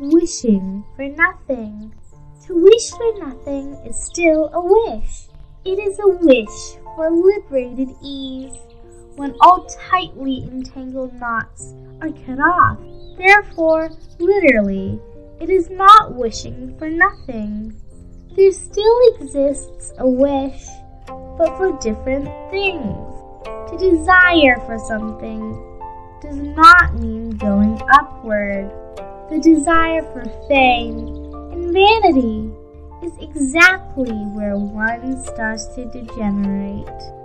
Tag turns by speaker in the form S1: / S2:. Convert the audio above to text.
S1: wishing for nothing. To wish for nothing is still a wish. It is a wish for liberated ease when all tightly entangled knots are cut off. Therefore, literally, it is not wishing for nothing. There still exists a wish, but for different things. To desire for something does not mean going upward. The desire for fame and vanity is exactly where one starts to degenerate.